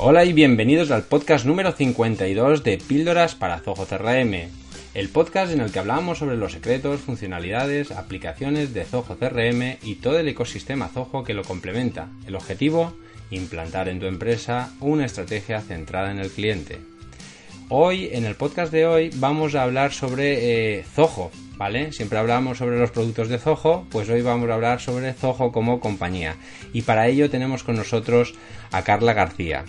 Hola y bienvenidos al podcast número 52 de Píldoras para Zoho CRM, el podcast en el que hablamos sobre los secretos, funcionalidades, aplicaciones de Zoho CRM y todo el ecosistema Zoho que lo complementa. El objetivo, implantar en tu empresa una estrategia centrada en el cliente. Hoy, en el podcast de hoy, vamos a hablar sobre eh, Zoho, ¿vale? Siempre hablamos sobre los productos de Zoho, pues hoy vamos a hablar sobre Zoho como compañía. Y para ello tenemos con nosotros a Carla García.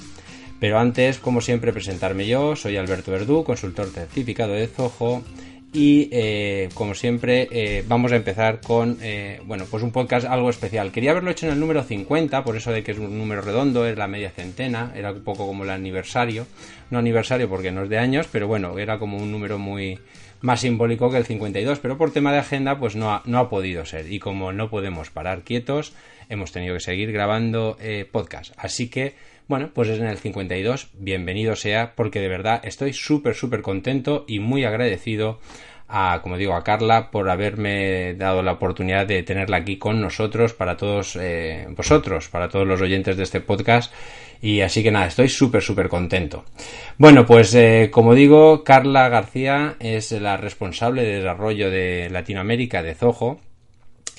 Pero antes, como siempre, presentarme yo. Soy Alberto Verdú, consultor certificado de Zoho. Y eh, como siempre, eh, vamos a empezar con eh, bueno, pues un podcast algo especial. Quería haberlo hecho en el número 50, por eso de que es un número redondo, es la media centena, era un poco como el aniversario. No aniversario porque no es de años, pero bueno, era como un número muy más simbólico que el 52, pero por tema de agenda, pues no ha, no ha podido ser. Y como no podemos parar quietos, hemos tenido que seguir grabando podcast. Así que bueno, pues es en el 52, bienvenido sea, porque de verdad estoy súper, súper contento y muy agradecido a, como digo, a Carla por haberme dado la oportunidad de tenerla aquí con nosotros, para todos eh, vosotros, para todos los oyentes de este podcast. Y así que nada, estoy súper, súper contento. Bueno, pues eh, como digo, Carla García es la responsable de desarrollo de Latinoamérica de Zoho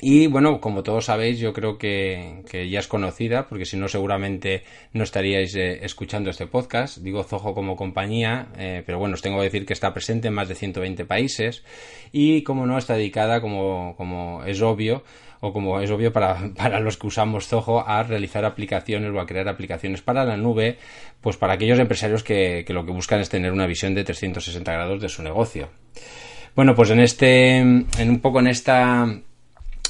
y bueno, como todos sabéis, yo creo que, ya es conocida, porque si no seguramente no estaríais eh, escuchando este podcast. Digo Zoho como compañía, eh, pero bueno, os tengo que decir que está presente en más de 120 países y como no está dedicada, como, como es obvio, o como es obvio para, para, los que usamos Zoho, a realizar aplicaciones o a crear aplicaciones para la nube, pues para aquellos empresarios que, que lo que buscan es tener una visión de 360 grados de su negocio. Bueno, pues en este, en un poco en esta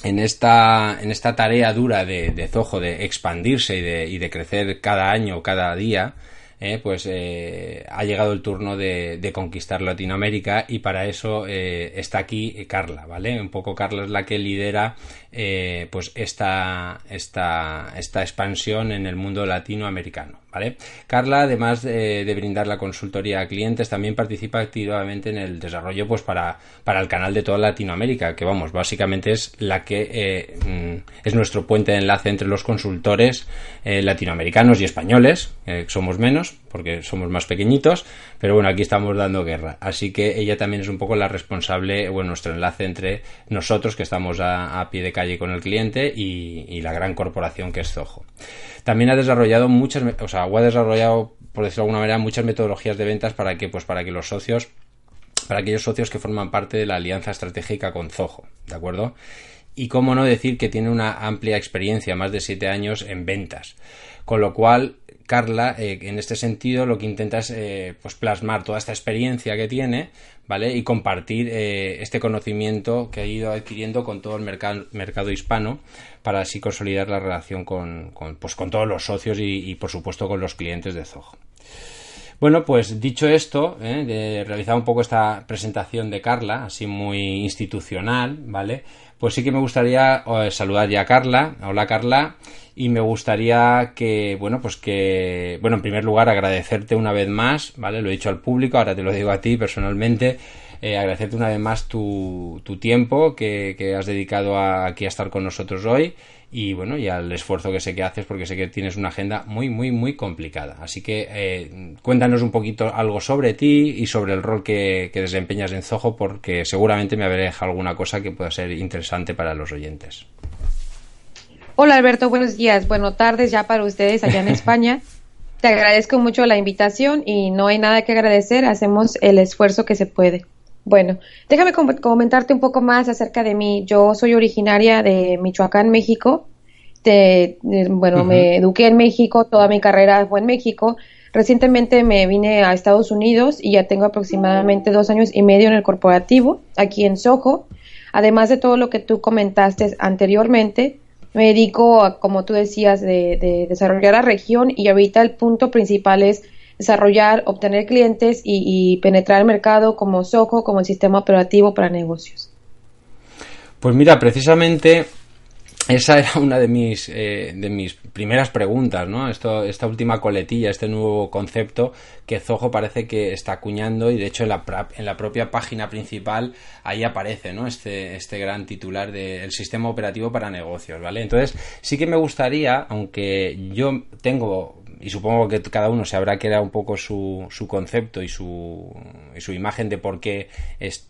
en esta, en esta tarea dura de, de Zoho de expandirse y de, y de crecer cada año, cada día, eh, pues eh, ha llegado el turno de, de, conquistar Latinoamérica y para eso eh, está aquí Carla, ¿vale? Un poco Carla es la que lidera eh, pues esta, esta, esta expansión en el mundo latinoamericano. ¿vale? Carla, además de, brindar la consultoría a clientes, también participa activamente en el desarrollo pues, para, para el canal de toda Latinoamérica, que vamos, básicamente es la que eh, mm, es nuestro puente de enlace entre los consultores eh, latinoamericanos y españoles, eh, somos menos, porque somos más pequeñitos, pero bueno, aquí estamos dando guerra. Así que ella también es un poco la responsable, bueno, nuestro enlace entre nosotros, que estamos a, a pie de calle con el cliente, y, la gran corporación que es Zoho. También ha desarrollado muchas, o sea, ha desarrollado, por decirlo de alguna manera, muchas metodologías de ventas para que, pues, para que los socios, para aquellos socios que forman parte de la alianza estratégica con Zoho, ¿de acuerdo? Y cómo no decir que tiene una amplia experiencia, más de siete años en ventas. Con lo cual, Carla, eh, en este sentido, lo que intenta es eh, pues plasmar toda esta experiencia que tiene, ¿vale? Y compartir eh, este conocimiento que ha ido adquiriendo con todo el mercado, mercado hispano para así consolidar la relación con, pues, con todos los socios y, por supuesto, con los clientes de Zoho. Bueno, pues dicho esto, ¿eh? de un poco esta presentación de Carla, así muy institucional, ¿vale? Pues sí que me gustaría saludar ya a Carla. Hola Carla. Y me gustaría que, bueno, pues que, bueno, en primer lugar agradecerte una vez más, ¿vale? Lo he dicho al público, ahora te lo digo a ti personalmente. Eh, agradecerte una vez más tu, tu tiempo que, que, has dedicado a, aquí a estar con nosotros hoy y bueno, y al esfuerzo que sé que haces porque sé que tienes una agenda muy, muy, muy complicada. Así que eh, cuéntanos un poquito algo sobre ti y sobre el rol que, que desempeñas en Zoho porque seguramente me habré dejado alguna cosa que pueda ser interesante para los oyentes. Hola Alberto, buenos días, buenas tardes ya para ustedes allá en España. Te agradezco mucho la invitación y no hay nada que agradecer, hacemos el esfuerzo que se puede. Bueno, déjame com comentarte un poco más acerca de mí. Yo soy originaria de Michoacán, México. Te, eh, bueno, uh -huh. me eduqué en México, toda mi carrera fue en México. Recientemente me vine a Estados Unidos y ya tengo aproximadamente dos años y medio en el corporativo, aquí en Soho. Además de todo lo que tú comentaste anteriormente, me dedico, a, como tú decías, de, desarrollar la región y ahorita el punto principal es desarrollar, obtener clientes y, penetrar el mercado como Soho, como el sistema operativo para negocios. Pues mira, precisamente esa era una de mis, eh, de mis primeras preguntas, ¿no? Esto, esta última coletilla, este nuevo concepto que Zoho parece que está acuñando y de hecho en la, en la propia página principal ahí aparece, ¿no? Este, este gran titular del sistema operativo para negocios, ¿vale? Entonces sí que me gustaría, aunque yo tengo y supongo que cada uno se habrá quedado un poco su, su concepto y su, y su imagen de por qué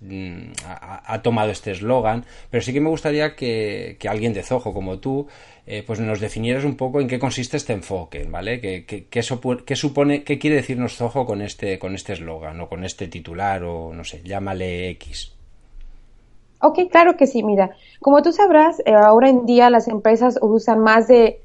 mm, ha, tomado este eslogan, pero sí que me gustaría que, alguien de Zoho como tú eh, pues nos definieras un poco en qué consiste este enfoque, ¿vale? ¿Qué, qué, supone, qué quiere decirnos Zoho con este con este eslogan o con este titular o no sé, llámale X? Ok, claro que sí, mira, como tú sabrás, eh, ahora en día las empresas usan más de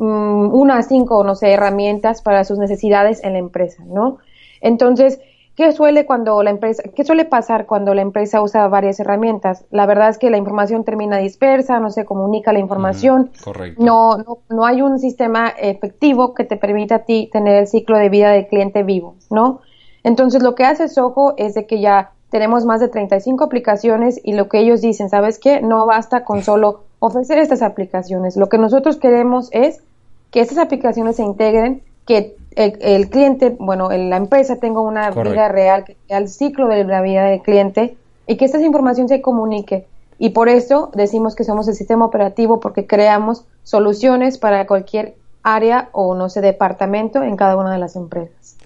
Mm, unas cinco, no sé, herramientas para sus necesidades en la empresa, ¿no? Entonces, ¿qué suele cuando la empresa, qué suele pasar cuando la empresa usa varias herramientas? La verdad es que la información termina dispersa, no se comunica la información, No, no, no hay un sistema efectivo que te permita a ti tener el ciclo de vida del cliente vivo, ¿no? Entonces, lo que hace Soho es de que ya tenemos más de 35 aplicaciones y lo que ellos dicen, ¿sabes qué? No basta con solo ofrecer estas aplicaciones. Lo que nosotros queremos es que estas aplicaciones se integren, que el, cliente, bueno, la empresa tenga una vida real, que sea el ciclo de la vida del cliente y que esta información se comunique. Y por eso decimos que somos el sistema operativo porque creamos soluciones para cualquier área o no sé, departamento en cada una de las empresas.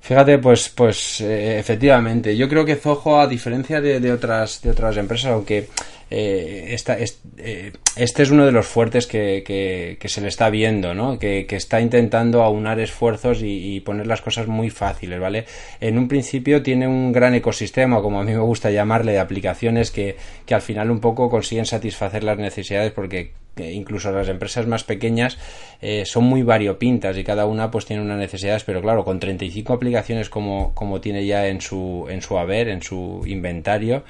Fíjate, pues, pues eh, efectivamente, yo creo que Zoho, a diferencia de, de, otras, de otras empresas, aunque eh, esta, eh, este es uno de los fuertes que, se le está viendo, ¿no? Que, está intentando aunar esfuerzos y, poner las cosas muy fáciles, ¿vale? En un principio tiene un gran ecosistema, como a mí me gusta llamarle, de aplicaciones que, que al final un poco consiguen satisfacer las necesidades porque incluso las empresas más pequeñas eh, son muy variopintas y cada una pues tiene unas necesidades pero claro con 35 aplicaciones como, como tiene ya en su en su haber en su inventario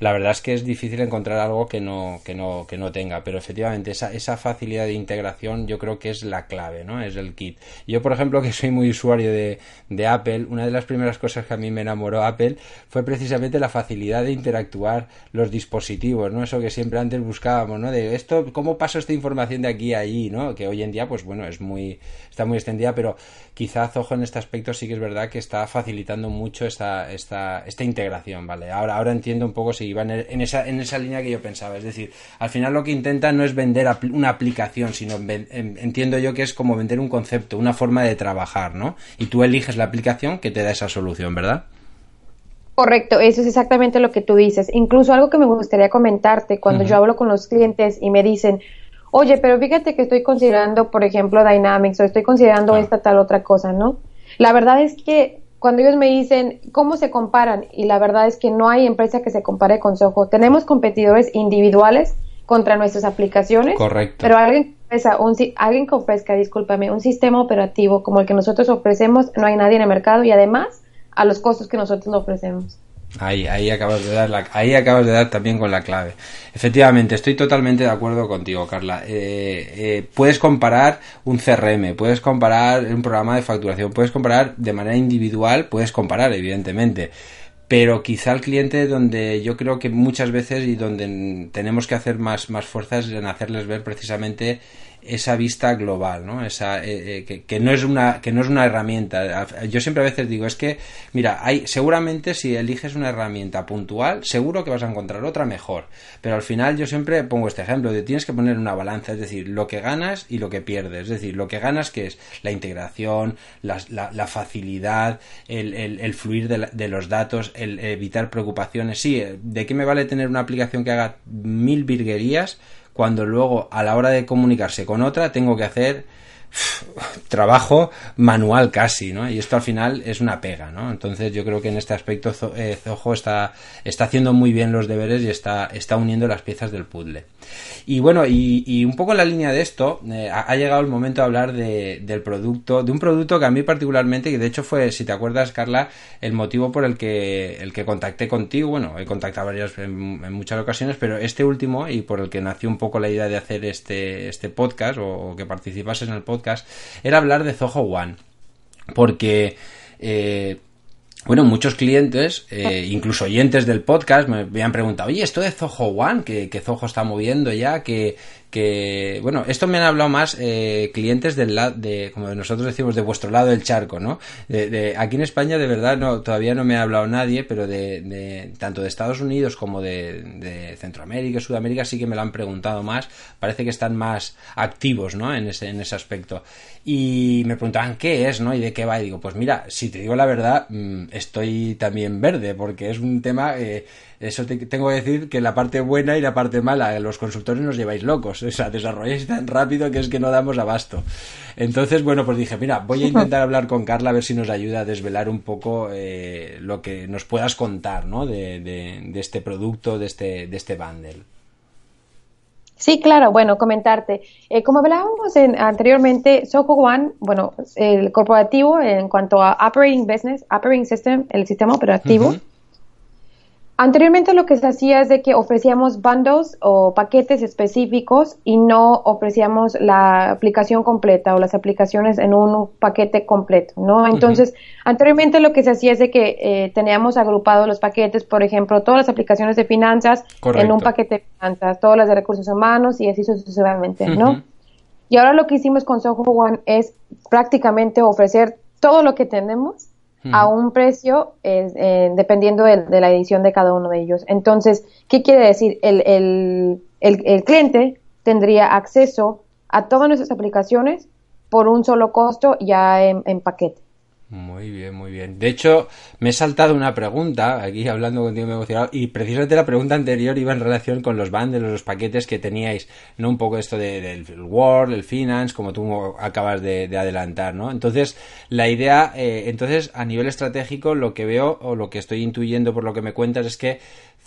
la verdad es que es difícil encontrar algo que no, que no, que no tenga, pero efectivamente esa, esa facilidad de integración yo creo que es la clave, ¿no? Es el kit. Yo, por ejemplo, que soy muy usuario de, de Apple, una de las primeras cosas que a mí me enamoró Apple fue precisamente la facilidad de interactuar los dispositivos, ¿no? Eso que siempre antes buscábamos, ¿no? De esto, ¿cómo paso esta información de aquí a allí, ¿no? Que hoy en día, pues bueno, es muy, está muy extendida, pero quizá ojo en este aspecto sí que es verdad que está facilitando mucho esta, esta, esta integración, ¿vale? Ahora, ahora entiendo un poco si iban en esa, en esa línea que yo pensaba. Es decir, al final lo que intenta no es vender una aplicación, sino entiendo yo que es como vender un concepto, una forma de trabajar, ¿no? Y tú eliges la aplicación que te da esa solución, ¿verdad? Correcto, eso es exactamente lo que tú dices. Incluso algo que me gustaría comentarte cuando yo hablo con los clientes y me dicen, oye, pero fíjate que estoy considerando, por ejemplo, Dynamics o estoy considerando esta tal otra cosa, ¿no? La verdad es que cuando ellos me dicen cómo se comparan, y la verdad es que no hay empresa que se compare con Soho. Tenemos competidores individuales contra nuestras aplicaciones. Correcto. Pero alguien un, alguien que ofrezca, discúlpame, un sistema operativo como el que nosotros ofrecemos, no hay nadie en el mercado y además a los costos que nosotros lo ofrecemos. Ahí, ahí acabas de dar ahí acabas de dar también con la clave. Efectivamente, estoy totalmente de acuerdo contigo, Carla. Eh, eh, puedes comparar un CRM, puedes comparar un programa de facturación, puedes comparar de manera individual, puedes comparar, evidentemente. Pero quizá el cliente donde yo creo que muchas veces y donde tenemos que hacer más, más fuerzas en hacerles ver precisamente esa vista global, ¿no? Esa, eh, eh, que, no es una, que no es una herramienta. Yo siempre a veces digo, es que, mira, hay, seguramente si eliges una herramienta puntual, seguro que vas a encontrar otra mejor. Pero al final yo siempre pongo este ejemplo de tienes que poner una balanza, es decir, lo que ganas y lo que pierdes. Es decir, lo que ganas que es la integración, la, la, facilidad, el, el, fluir de, de, los datos, el evitar preocupaciones. Sí, ¿de qué me vale tener una aplicación que haga mil virguerías? Cuando luego a la hora de comunicarse con otra tengo que hacer trabajo manual casi, ¿no? Y esto al final es una pega, ¿no? Entonces yo creo que en este aspecto eh, Zoho está, está haciendo muy bien los deberes y está, está uniendo las piezas del puzzle. Y bueno, y, un poco en la línea de esto, eh, ha, llegado el momento de hablar de, del producto, de un producto que a mí particularmente, que de hecho fue, si te acuerdas, Carla, el motivo por el que, el que contacté contigo, bueno, he contactado varias en, muchas ocasiones, pero este último y por el que nació un poco la idea de hacer este, este podcast o, que participases en el podcast, era hablar de Zoho One. Porque eh, bueno, muchos clientes, eh, incluso oyentes del podcast, me habían preguntado, oye, esto de Zoho One, que Zoho está moviendo ya, que, que, bueno, esto me han hablado más eh, clientes del lado, de, como nosotros decimos, de vuestro lado del charco, ¿no? De, aquí en España, de verdad, no, todavía no me ha hablado nadie, pero de, tanto de Estados Unidos como de, de Centroamérica Sudamérica sí que me lo han preguntado más. Parece que están más activos, ¿no? En ese, en ese aspecto. Y me preguntaban qué es, ¿no? Y de qué va. Y digo, pues mira, si te digo la verdad, mm, estoy también verde, porque es un tema, eh, eso tengo que decir que la parte buena y la parte mala, los consultores nos lleváis locos, o sea, desarrolláis tan rápido que es que no damos abasto. Entonces, bueno, pues dije, mira, voy a intentar hablar con Carla a ver si nos ayuda a desvelar un poco eh, lo que nos puedas contar, ¿no? De, de, este producto, de este, de este bundle. Sí, claro, bueno, comentarte. Eh, como hablábamos anteriormente, Soho One, bueno, el corporativo en cuanto a Operating Business, Operating System, el sistema operativo, Anteriormente lo que se hacía es de que ofrecíamos bundles o paquetes específicos y no ofrecíamos la aplicación completa o las aplicaciones en un paquete completo, ¿no? Entonces, anteriormente lo que se hacía es de que eh, teníamos agrupados los paquetes, por ejemplo, todas las aplicaciones de finanzas en un paquete de finanzas, todas las de recursos humanos y así sucesivamente, ¿no? Y ahora lo que hicimos con Soho One es prácticamente ofrecer todo lo que tenemos a un precio eh, dependiendo de, la edición de cada uno de ellos. Entonces, ¿qué quiere decir? El, el, el, cliente tendría acceso a todas nuestras aplicaciones por un solo costo ya en paquete. Muy bien, muy bien. De hecho, me he saltado una pregunta, aquí hablando contigo me he emocionado, y precisamente la pregunta anterior iba en relación con los bundles, los paquetes que teníais, no un poco esto del Word, el Finance, como tú acabas de, adelantar, ¿no? Entonces, la idea, eh, entonces, a nivel estratégico, lo que veo, o lo que estoy intuyendo por lo que me cuentas, es que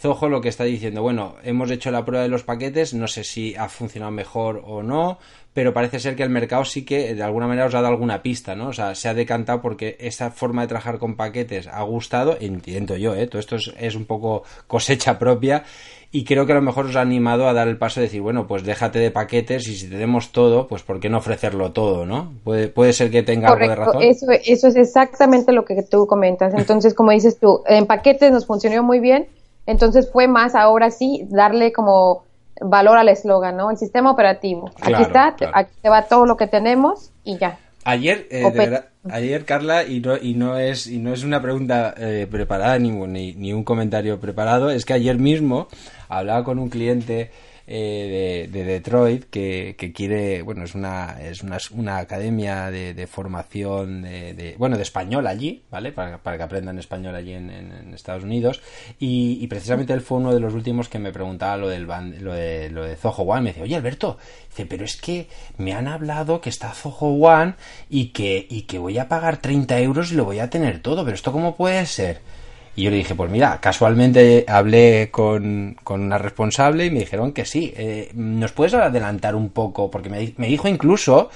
Zoho lo que está diciendo, bueno, hemos hecho la prueba de los paquetes, no sé si ha funcionado mejor o no, pero parece ser que el mercado sí que de alguna manera os ha dado alguna pista, ¿no? O sea, se ha decantado porque esa forma de trabajar con paquetes ha gustado, entiendo yo, ¿eh? Todo esto es, un poco cosecha propia y creo que a lo mejor os ha animado a dar el paso de decir, bueno, pues déjate de paquetes y si tenemos todo, pues ¿por qué no ofrecerlo todo, no? Puede, puede ser que tenga algo de razón. Eso, eso es exactamente lo que tú comentas. Entonces, como dices tú, en paquetes nos funcionó muy bien, entonces fue más ahora sí darle como valor al eslogan, ¿no? El sistema operativo. aquí está, aquí te va todo lo que tenemos y ya. Ayer, eh, ayer Carla, y no, y no es y no es una pregunta eh, preparada ni, ni, un comentario preparado, es que ayer mismo hablaba con un cliente eh, de, Detroit que, quiere, bueno, es una, es una, una academia de, formación de, bueno, de español allí, ¿vale? Para, que aprendan español allí en, Estados Unidos. Y, precisamente él fue uno de los últimos que me preguntaba lo del lo de, lo de Zoho One. Me dice, oye Alberto, dice, pero es que me han hablado que está Zoho One y que, y que voy a pagar 30 euros y lo voy a tener todo, pero esto cómo puede ser? Y yo le dije, pues mira, casualmente hablé con, con una responsable y me dijeron que sí. Eh, ¿Nos puedes adelantar un poco? Porque me, me dijo incluso,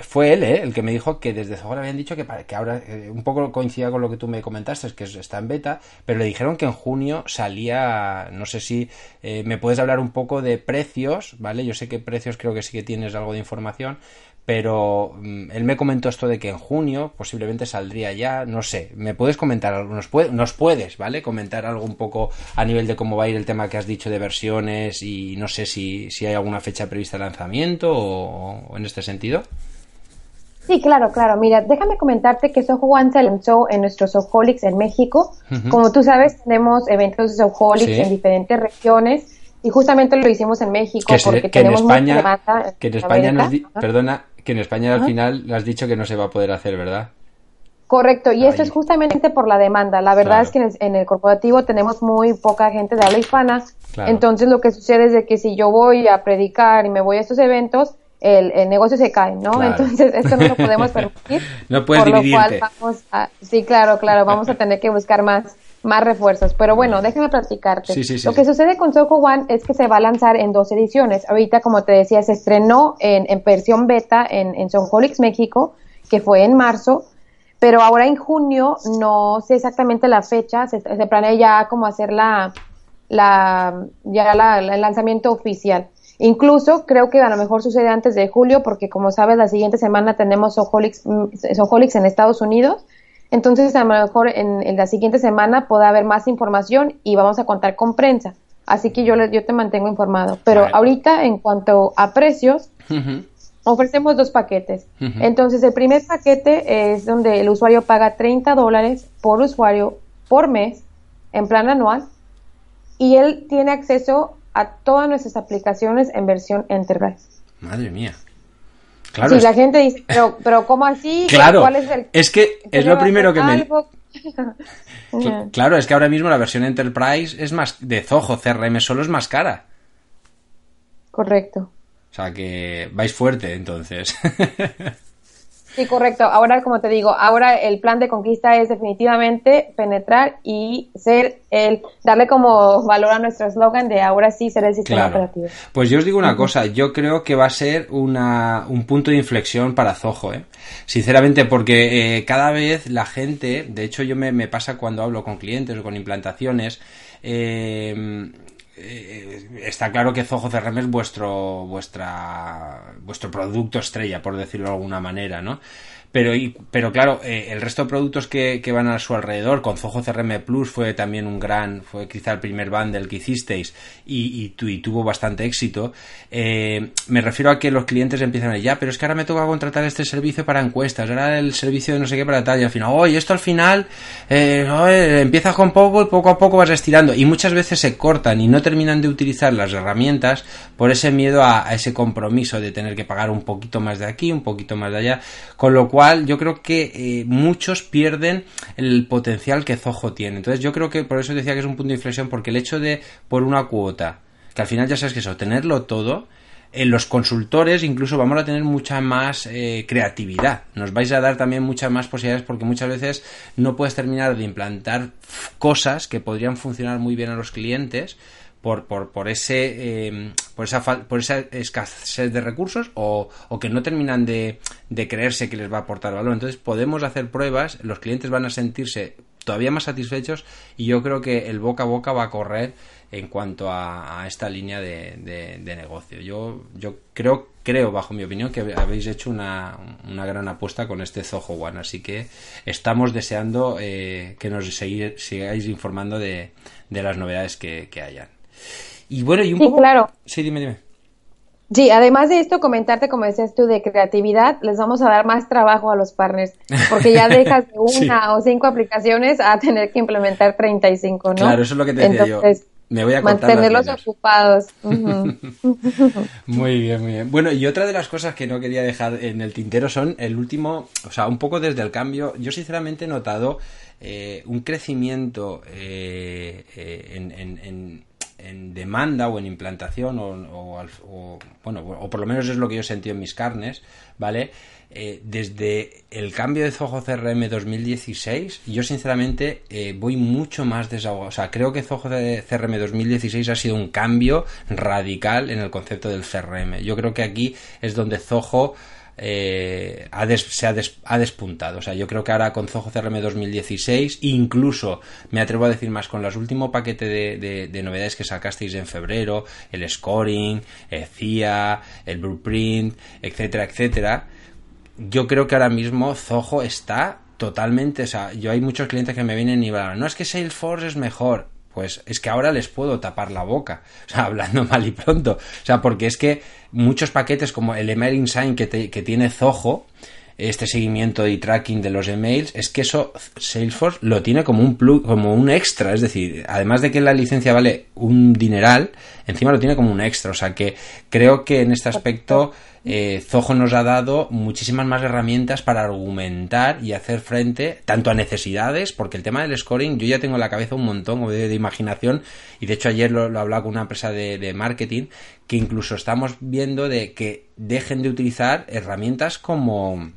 fue él eh, el que me dijo que desde ahora habían dicho que, que ahora eh, un poco coincida con lo que tú me comentaste, es que está en beta, pero le dijeron que en junio salía, no sé si me puedes hablar un poco de precios, ¿vale? Yo sé que precios creo que sí que tienes algo de información, pero mm, él me comentó esto de que en junio posiblemente saldría ya, no sé, me puedes comentar algo, nos, nos, puedes, ¿vale? Comentar algo un poco a nivel de cómo va a ir el tema que has dicho de versiones y no sé si, si hay alguna fecha prevista de lanzamiento o, en este sentido. Sí, claro, claro. Mira, déjame comentarte que Soho One se lanzó en nuestros Soholics en México. Como tú sabes, tenemos eventos de Soholics en diferentes regiones y justamente lo hicimos en México porque tenemos en España, que en España nos perdona, que en España al final has dicho que no se va a poder hacer, ¿verdad? Correcto, y esto es justamente por la demanda. La verdad es que en el, corporativo tenemos muy poca gente de habla hispana, entonces lo que sucede es de que si yo voy a predicar y me voy a estos eventos, el, negocio se cae, ¿no? Entonces, esto no lo podemos permitir. no puedes por lo cual vamos a, sí, claro, claro, vamos a tener que buscar más, más refuerzos. Pero bueno, déjame platicarte. lo que sucede con Soho One es que se va a lanzar en dos ediciones. Ahorita, como te decía, se estrenó en, en versión beta en, en México, que fue en marzo. Pero ahora en junio, no sé exactamente la fecha, se, planea ya como hacer la, la, ya la, el lanzamiento oficial. Incluso creo que a lo mejor sucede antes de julio, porque como sabes, la siguiente semana tenemos Soholics, mm, en Estados Unidos. Entonces, a lo mejor en, la siguiente semana puede haber más información y vamos a contar con prensa. Así que yo, yo te mantengo informado. Pero ahorita, en cuanto a precios, ofrecemos dos paquetes. Entonces, el primer paquete es donde el usuario paga 30 dólares por usuario por mes en plan anual y él tiene acceso a todas nuestras aplicaciones en versión Enterprise. Madre mía. Claro. Si la gente dice, pero, pero ¿cómo así? Claro. ¿Cuál es, el... es que es lo primero que me... claro, es que ahora mismo la versión Enterprise es más de Zoho, CRM solo es más cara. Correcto. O sea que vais fuerte entonces. Sí, correcto. Ahora, como te digo, ahora el plan de conquista es definitivamente penetrar y ser el, darle como valor a nuestro eslogan de ahora sí ser el sistema operativo. Pues yo os digo una cosa, yo creo que va a ser una, un punto de inflexión para Zoho, ¿eh? Sinceramente, porque eh, cada vez la gente, de hecho yo me, me pasa cuando hablo con clientes o con implantaciones, eh, eh, está claro que Zoho CRM es vuestro, vuestra, vuestro producto estrella, por decirlo de alguna manera, ¿no? Pero, pero claro, eh, el resto de productos que, que, van a su alrededor, con Zoho CRM Plus fue también un gran, fue quizá el primer bundle que hicisteis y, y, tuvo bastante éxito. Eh, me refiero a que los clientes empiezan a decir, ya, pero es que ahora me toca contratar este servicio para encuestas, ahora el servicio de no sé qué para tal, y al final, oye, esto al final, eh, empiezas con poco y poco a poco vas estirando. Y muchas veces se cortan y no terminan de utilizar las herramientas por ese miedo a, a ese compromiso de tener que pagar un poquito más de aquí, un poquito más de allá, con lo cual yo creo que eh, muchos pierden el potencial que Zoho tiene. Entonces yo creo que por eso decía que es un punto de inflexión, porque el hecho de por una cuota, que al final ya sabes que eso, tenerlo todo, en los consultores incluso vamos a tener mucha más eh, creatividad. Nos vais a dar también muchas más posibilidades porque muchas veces no puedes terminar de implantar cosas que podrían funcionar muy bien a los clientes por, por, por ese eh, por esa por esa escasez de recursos o, o que no terminan de, de, creerse que les va a aportar valor. Entonces podemos hacer pruebas los clientes van a sentirse todavía más satisfechos y yo creo que el boca a boca va a correr en cuanto a, esta línea de, de, negocio. Yo yo creo creo bajo mi opinión que habéis hecho una, una gran apuesta con este Zoho One. Así que estamos deseando eh, que nos sigáis informando de, de las novedades que, que hayan y bueno, y un sí, claro. Sí, dime, dime. Sí, además de esto, comentarte, como decías tú, de creatividad, les vamos a dar más trabajo a los partners, porque ya dejas de una o cinco aplicaciones a tener que implementar 35, ¿no? Claro, eso es lo que te decía Entonces, yo. Me voy a mantenerlos ocupados. muy bien, muy bien. Bueno, y otra de las cosas que no quería dejar en el tintero son el último, o sea, un poco desde el cambio. Yo sinceramente he notado eh, un crecimiento eh, eh, en en demanda o en implantación o, bueno o por lo menos es lo que yo sentí en mis carnes vale eh, desde el cambio de Zoho CRM 2016 yo sinceramente eh, voy mucho más desahogado. O sea creo que Zoho CRM 2016 ha sido un cambio radical en el concepto del CRM yo creo que aquí es donde Zoho eh, se ha, despuntado. O sea, yo creo que ahora con Zoho CRM 2016, incluso me atrevo a decir más con los últimos paquetes de, novedades que sacasteis en febrero, el scoring, el CIA, el blueprint, etcétera, etcétera. Yo creo que ahora mismo Zoho está totalmente, o sea, yo hay muchos clientes que me vienen y van, no es que Salesforce es mejor, pues es que ahora les puedo tapar la boca, o sea, hablando mal y pronto, o sea, porque es que muchos paquetes como el email insign que, que tiene Zoho, este seguimiento y tracking de los emails, es que eso Salesforce lo tiene como un plug, como un extra, es decir, además de que la licencia vale un dineral, encima lo tiene como un extra, o sea que creo que en este aspecto eh, Zoho nos ha dado muchísimas más herramientas para argumentar y hacer frente tanto a necesidades, porque el tema del scoring, yo ya tengo en la cabeza un montón de, imaginación, y de hecho ayer lo, lo hablaba con una empresa de, de marketing, que incluso estamos viendo de que dejen de utilizar herramientas como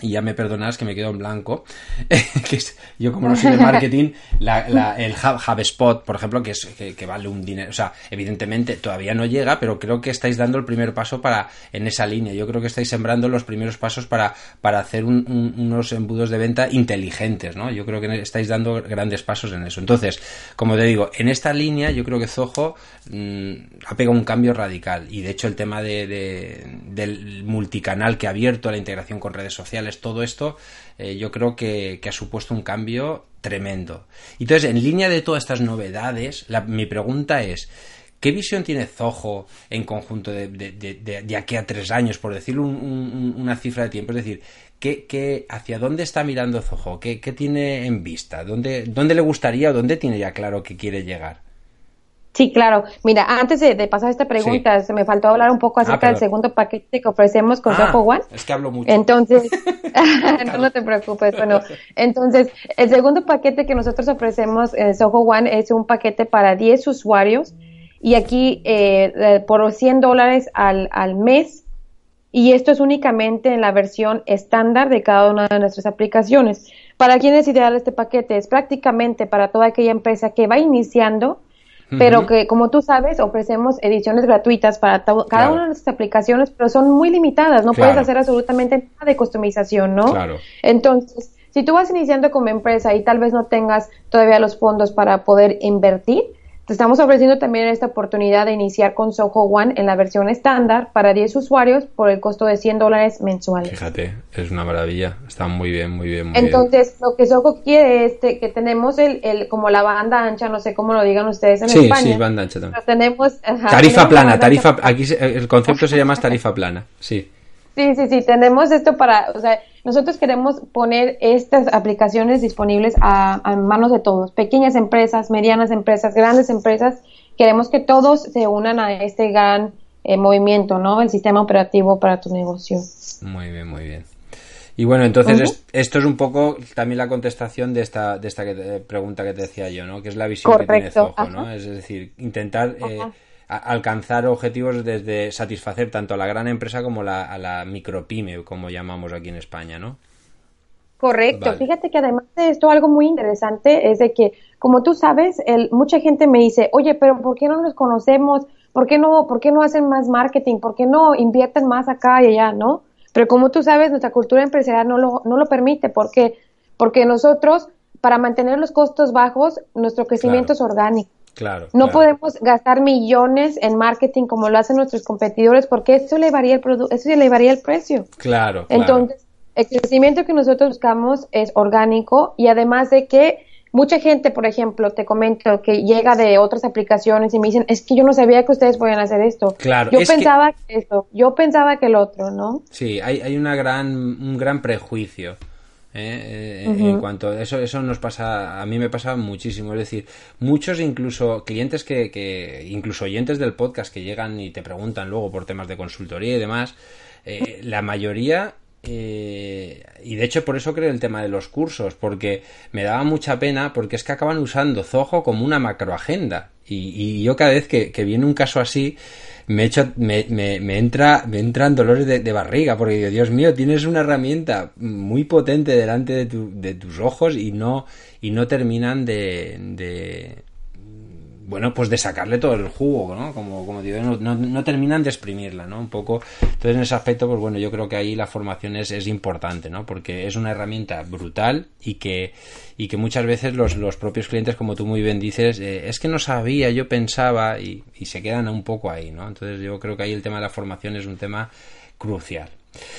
y ya me perdonarás que me quedo en blanco, que yo como no soy de marketing, la, el HubSpot, por ejemplo, que, es, que, vale un dinero, o sea, evidentemente todavía no llega, pero creo que estáis dando el primer paso para en esa línea, yo creo que estáis sembrando los primeros pasos para, para hacer unos embudos de venta inteligentes, ¿no? Yo creo que estáis dando grandes pasos en eso. Entonces, como te digo, en esta línea yo creo que Zoho mm, ha pegado un cambio radical y de hecho el tema de, del multicanal que ha abierto, la integración con redes sociales, todo esto, eh, yo creo que, ha supuesto un cambio tremendo. Entonces, en línea de todas estas novedades, mi pregunta es, ¿qué visión tiene Zoho en conjunto de, aquí a tres años, por decir una cifra de tiempo? Es decir, ¿qué, hacia dónde está mirando Zoho? ¿Qué, tiene en vista? ¿Dónde, ¿Dónde le gustaría o dónde tiene ya claro que quiere llegar? Sí, claro. Mira, antes de, pasar esta pregunta, se me faltó hablar un poco acerca ah, del segundo paquete que ofrecemos con ah, One. Es que hablo mucho. Entonces, no te preocupes. Bueno, entonces, el segundo paquete que nosotros ofrecemos en Soho One es un paquete para 10 usuarios y aquí eh, eh, por 100 dólares al, al mes y esto es únicamente en la versión estándar de cada una de nuestras aplicaciones. ¿Para quién es ideal este paquete? Es prácticamente para toda aquella empresa que va iniciando pero que como tú sabes ofrecemos ediciones gratuitas para cada una de nuestras aplicaciones, pero son muy limitadas, no puedes hacer absolutamente nada de customización, ¿no? Claro. Entonces, si tú vas iniciando como empresa y tal vez no tengas todavía los fondos para poder invertir, te estamos ofreciendo también esta oportunidad de iniciar con Soho One en la versión estándar para 10 usuarios por el costo de 100 dólares mensuales. Fíjate, es una maravilla. Está muy bien, muy bien. Muy Entonces, lo que Soho quiere es que tenemos el, el, como la banda ancha, no sé cómo lo digan ustedes en España. Sí, sí, banda ancha también. Tenemos, tarifa plana, tarifa, aquí el concepto se llama tarifa plana, sí. Sí, sí, sí, tenemos esto para, o sea, nosotros queremos poner estas aplicaciones disponibles a, manos de todos, pequeñas empresas, medianas empresas, grandes empresas. Queremos que todos se unan a este gran eh, movimiento, ¿no? El sistema operativo para tu negocio. Muy bien, muy bien. Y bueno, entonces esto es un poco también la contestación de esta, de esta pregunta que te decía yo, ¿no? Que es la visión que tiene Zoho, ¿no? Es decir, intentar eh, alcanzar objetivos desde satisfacer tanto a la gran empresa como a la micropyme, como llamamos aquí en España, ¿no? Correcto. Fíjate que además de esto, algo muy interesante es de que, como tú sabes, el, mucha gente me dice, oye, pero ¿por qué no nos conocemos? ¿Por qué no, por qué no hacen más marketing? ¿Por qué no invierten más acá y allá, no? Pero como tú sabes, nuestra cultura empresarial no lo, no lo permite. ¿Por qué? Porque nosotros, para mantener los costos bajos, nuestro crecimiento es orgánico. No podemos gastar millones en marketing como lo hacen nuestros competidores porque eso elevaría el producto, eso elevaría el precio. Claro. Entonces, el crecimiento que nosotros buscamos es orgánico y además de que mucha gente, por ejemplo, te comento que llega de otras aplicaciones y me dicen, es que yo no sabía que ustedes podían hacer esto. Claro. Yo pensaba que... esto, yo pensaba que el otro, ¿no? Sí, hay, hay una gran, un gran prejuicio. ¿Eh? Eh, en cuanto a eso, eso nos pasa, a mí me pasa muchísimo. Es decir, muchos incluso clientes que, que incluso oyentes del podcast que llegan y te preguntan luego por temas de consultoría y demás, eh, la mayoría y de hecho por eso creo el tema de los cursos, porque me daba mucha pena, porque es que acaban usando Zoho como una macroagenda. Y, y yo cada vez que, que viene un caso así, me, echo, me, me, me, entra, me entran dolores de, barriga, porque digo, Dios mío, tienes una herramienta muy potente delante de, tu, de tus ojos y no, y no terminan de, bueno, pues de sacarle todo el jugo, ¿no? Como, como digo, no, no, terminan de exprimirla, ¿no? Un poco. Entonces, en ese aspecto, pues bueno, yo creo que ahí la formación es, es importante, ¿no? Porque es una herramienta brutal y que, y que muchas veces los, los propios clientes, como tú muy bien dices, eh, es que no sabía, yo pensaba, y, y se quedan un poco ahí, ¿no? Entonces, yo creo que ahí el tema de la formación es un tema crucial.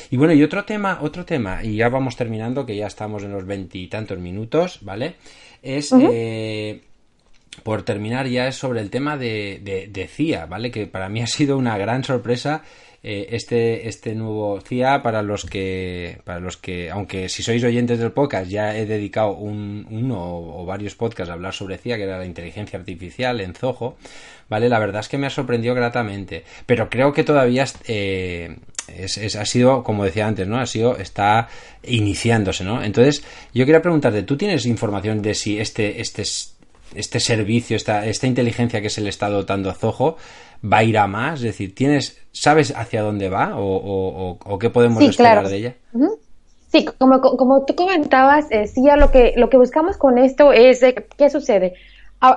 Y bueno, y otro tema, otro tema, y ya vamos terminando, que ya estamos en los veintitantos minutos, ¿vale? Es por terminar ya es sobre el tema de, de, CIA, ¿vale? Que para mí ha sido una gran sorpresa eh, este, este nuevo CIA para los que, para los que, aunque si sois oyentes del podcast, ya he dedicado un, uno o, varios podcasts a hablar sobre CIA, que era la inteligencia artificial en Zoho, ¿vale? La verdad es que me ha sorprendido gratamente, pero creo que todavía eh, es, ha sido, como decía antes, ¿no? Ha sido, está iniciándose, ¿no? Entonces, yo quería preguntarte, ¿tú tienes información de si este, este, este servicio, esta, esta inteligencia que se le está dotando a Zoho va a ir a más? Es decir, ¿tienes, sabes hacia dónde va o, o, qué podemos esperar de ella? Sí, como, como tú comentabas, eh, sí, lo que, lo que buscamos con esto es, ¿qué sucede?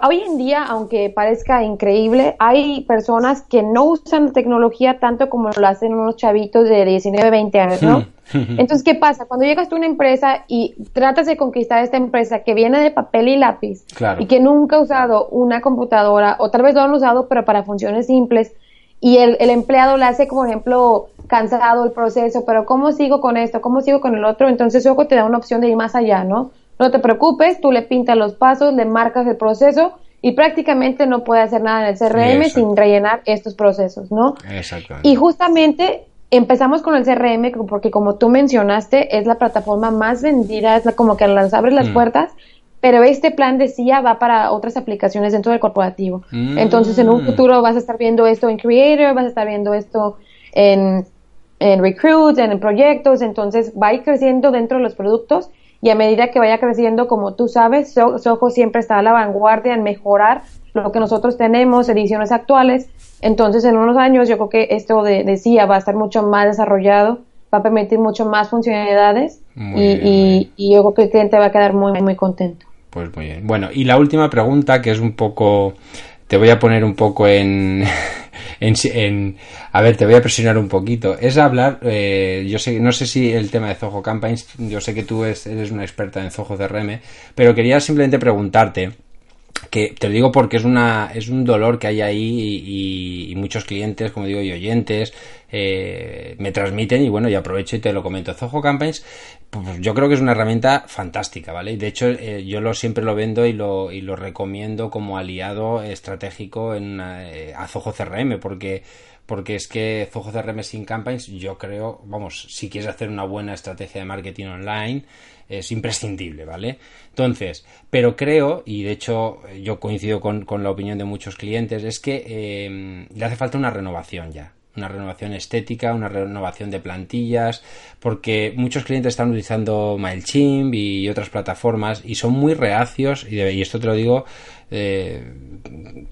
Hoy en día, aunque parezca increíble, hay personas que no usan tecnología tanto como lo hacen unos chavitos de 19, 20 años, ¿no? Entonces, ¿qué pasa? Cuando llegas tú a una empresa y tratas de conquistar esta empresa que viene de papel y lápiz y que nunca ha usado una computadora, o tal vez lo han usado, pero para funciones simples, y el, el empleado le hace, como ejemplo, cansado el proceso, pero ¿cómo sigo con esto? ¿Cómo sigo con el otro? Entonces, luego te da una opción de ir más allá, ¿no? No te preocupes, tú le pintas los pasos, le marcas el proceso y prácticamente no puede hacer nada en el CRM sin rellenar estos procesos, ¿no? Exactamente. Y justamente empezamos con el CRM porque como tú mencionaste, es la plataforma más vendida, es como que las abre las mm. puertas, pero este plan de CIA va para otras aplicaciones dentro del corporativo. Mm. Entonces, en un futuro vas a estar viendo esto en Creator, vas a estar viendo esto en, en Recruit, en proyectos, entonces va a ir creciendo dentro de los productos y a medida que vaya creciendo, como tú sabes, Soho siempre está a la vanguardia en mejorar lo que nosotros tenemos, ediciones actuales. Entonces, en unos años, yo creo que esto de, de va a estar mucho más desarrollado, va a permitir mucho más funcionalidades y, y, yo creo que el cliente va a quedar muy, muy contento. Pues muy bien. Bueno, y la última pregunta, que es un poco, te voy a poner un poco en, en, a ver, te voy a presionar un poquito. Es hablar, eh, yo sé, no sé si el tema de Zoho Campaigns, yo sé que tú eres una experta en Zoho CRM, pero quería simplemente preguntarte que te lo digo porque es una es un dolor que hay ahí y, muchos clientes como digo y oyentes eh, me transmiten y bueno y aprovecho y te lo comento. Zoho Campaigns pues yo creo que es una herramienta fantástica vale de hecho eh, yo lo siempre lo vendo y lo y lo recomiendo como aliado estratégico en eh, a Zoho CRM porque porque es que Zoho CRM sin campaigns yo creo vamos si quieres hacer una buena estrategia de marketing online es imprescindible, ¿vale? Entonces, pero creo, y de hecho yo coincido con, la opinión de muchos clientes, es que eh, le hace falta una renovación ya una renovación estética, una renovación de plantillas, porque muchos clientes están utilizando MailChimp y otras plataformas y son muy reacios, y, y esto te lo digo eh,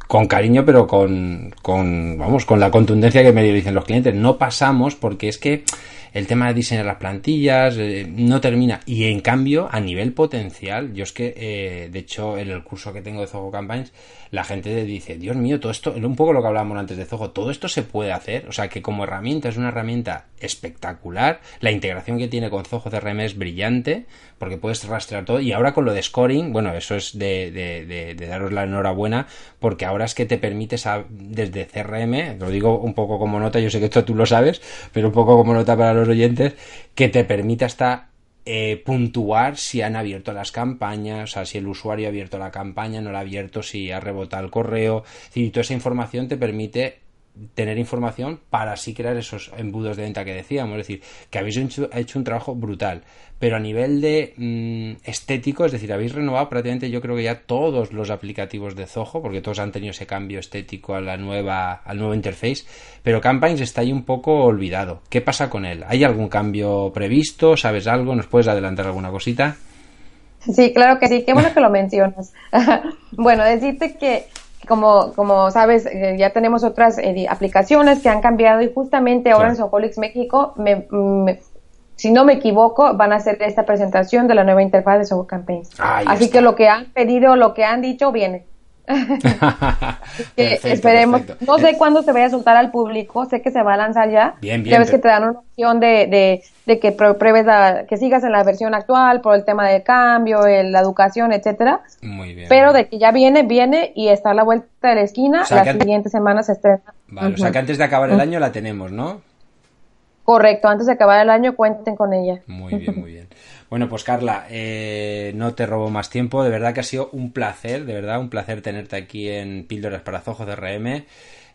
con cariño, pero con, con, vamos, con la contundencia que me dicen los clientes. No pasamos porque es que el tema de diseñar las plantillas eh, no termina. Y en cambio, a nivel potencial, yo es que, eh, de hecho, en el curso que tengo de Zoho Campaigns, la gente dice, Dios mío, todo esto, un poco lo que hablábamos antes de Zoho, todo esto se puede hacer. O sea, que como herramienta es una herramienta espectacular. La integración que tiene con Zoho CRM es brillante, porque puedes rastrear todo. Y ahora con lo de scoring, bueno, eso es de, de, de, daros la enhorabuena, porque ahora es que te permites desde CRM, lo digo un poco como nota, yo sé que esto tú lo sabes, pero un poco como nota para los oyentes, que te permite hasta eh, puntuar si han abierto las campañas, o sea, si el usuario ha abierto la campaña, no la ha abierto, si ha rebotado el correo. Y toda esa información te permite tener información para así crear esos embudos de venta que decíamos. Es decir, que habéis hecho, un trabajo brutal. Pero a nivel de mm, estético, es decir, habéis renovado prácticamente yo creo que ya todos los aplicativos de Zoho, porque todos han tenido ese cambio estético a la nueva, al nuevo interface. Pero Campaigns está ahí un poco olvidado. ¿Qué pasa con él? ¿Hay algún cambio previsto? ¿Sabes algo? ¿Nos puedes adelantar alguna cosita? Sí, claro que sí. Qué bueno que lo mencionas. bueno, decirte que como, como sabes, eh, ya tenemos otras eh, aplicaciones que han cambiado y justamente ahora en Soholix México, si no me equivoco, van a hacer esta presentación de la nueva interfaz de Soho Campaigns. Así que lo que han pedido, lo que han dicho, viene. esperemos. No sé cuándo se vaya a soltar al público, sé que se va a lanzar ya. Bien, bien. Ya ves que te dan una opción de, de, que pruebes que sigas en la versión actual por el tema del cambio, la educación, etcétera. Muy bien. Pero de que ya viene, viene y está a la vuelta de la esquina, las siguientes semanas se estrena. Vale, o sea que antes de acabar el año la tenemos, ¿no? Correcto, antes de acabar el año cuenten con ella. Muy bien, muy bien. Bueno, pues Carla, eh, no te robo más tiempo. De verdad que ha sido un placer, de verdad, un placer tenerte aquí en Píldoras para Zojo CRM.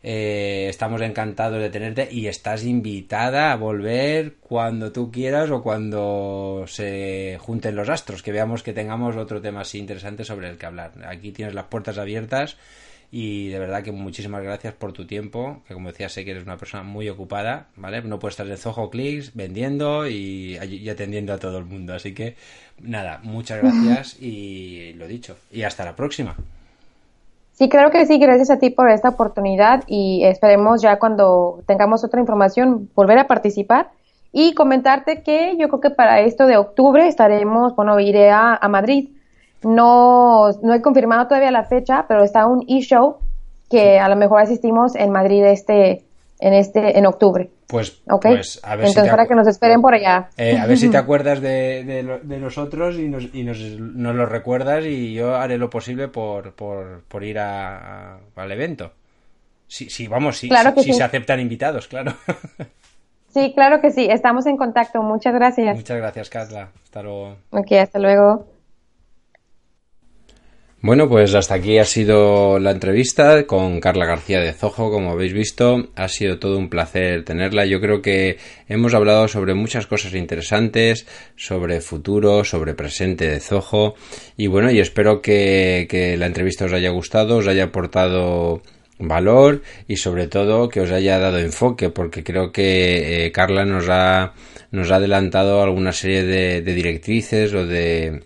Eh, estamos encantados de tenerte y estás invitada a volver cuando tú quieras o cuando se junten los astros, que veamos que tengamos otro tema así interesante sobre el que hablar. Aquí tienes las puertas abiertas y de verdad que muchísimas gracias por tu tiempo, que como decía sé que eres una persona muy ocupada, ¿vale? No puedes estar en Zoho Clicks vendiendo y, atendiendo a todo el mundo, así que nada, muchas gracias y lo dicho, y hasta la próxima. Sí, claro que sí, gracias a ti por esta oportunidad y esperemos ya cuando tengamos otra información volver a participar y comentarte que yo creo que para esto de octubre estaremos, bueno, iré a, Madrid. No, no he confirmado todavía la fecha, pero está un e-show que a lo mejor asistimos en Madrid este, en este, en octubre. Pues, pues a ver Entonces, para que nos esperen por allá. Eh, a ver si te acuerdas de, de, nosotros y, nos, y nos, lo recuerdas y yo haré lo posible por, por, por ir a, al evento. Sí, sí, vamos, sí, si, se aceptan invitados, claro. Sí, claro que sí. Estamos en contacto. Muchas gracias. Muchas gracias, Carla. Hasta luego. Ok, hasta luego. Bueno, pues hasta aquí ha sido la entrevista con Carla García de Zojo, como habéis visto, ha sido todo un placer tenerla. Yo creo que hemos hablado sobre muchas cosas interesantes, sobre futuro, sobre presente de Zojo, y bueno, y espero que, que la entrevista os haya gustado, os haya aportado valor y sobre todo que os haya dado enfoque porque creo que eh, Carla nos ha nos ha adelantado alguna serie de, directrices o de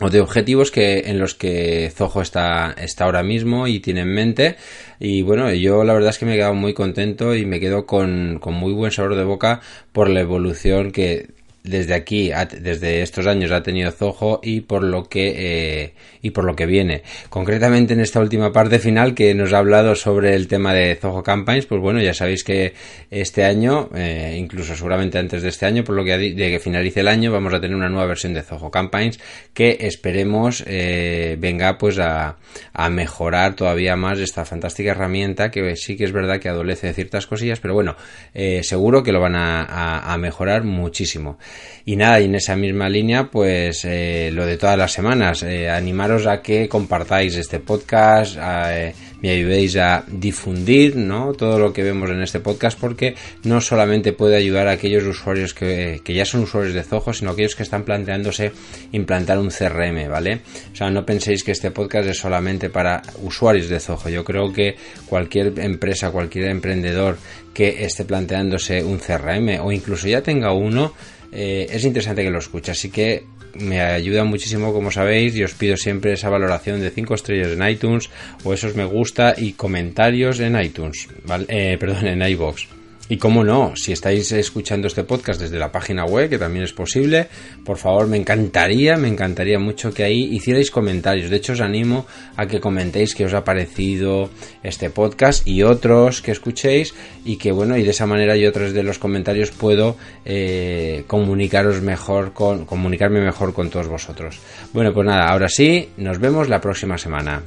o de objetivos que en los que Zoho está, está ahora mismo y tiene en mente. Y bueno yo la verdad es que me he quedado muy contento y me quedo con, con muy buen sabor de boca por la evolución que desde aquí, desde estos años ha tenido Zoho y por lo que eh, y por lo que viene. Concretamente en esta última parte final que nos ha hablado sobre el tema de Zoho Campaigns, pues bueno, ya sabéis que este año, eh, incluso seguramente antes de este año, por lo que de que finalice el año, vamos a tener una nueva versión de Zoho Campaigns que esperemos eh, venga pues a, mejorar todavía más esta fantástica herramienta que sí que es verdad que adolece de ciertas cosillas, pero bueno, seguro que lo van a mejorar muchísimo. Y nada, y en esa misma línea, pues eh, lo de todas las semanas, eh, animaros a que compartáis este podcast, eh, me ayudéis a difundir ¿no? todo lo que vemos en este podcast, porque no solamente puede ayudar a aquellos usuarios que, que ya son usuarios de Zoho, sino aquellos que están planteándose implantar un CRM, ¿vale? O sea, no penséis que este podcast es solamente para usuarios de Zoho. Yo creo que cualquier empresa, cualquier emprendedor que esté planteándose un CRM o incluso ya tenga uno, eh, es interesante que lo escuche. Así que me ayuda muchísimo, como sabéis, y os pido siempre esa valoración de 5 estrellas en iTunes o esos me gusta y comentarios en iTunes, eh, perdón, en iBox. Y cómo no, si estáis escuchando este podcast desde la página web, que también es posible, por favor, me encantaría, me encantaría mucho que ahí hicierais comentarios. De hecho, os animo a que comentéis qué os ha parecido este podcast y otros que escuchéis y que, bueno, y de esa manera yo otros de los comentarios puedo eh, comunicaros mejor, con, comunicarme mejor con todos vosotros. Bueno, pues nada, ahora sí, nos vemos la próxima semana.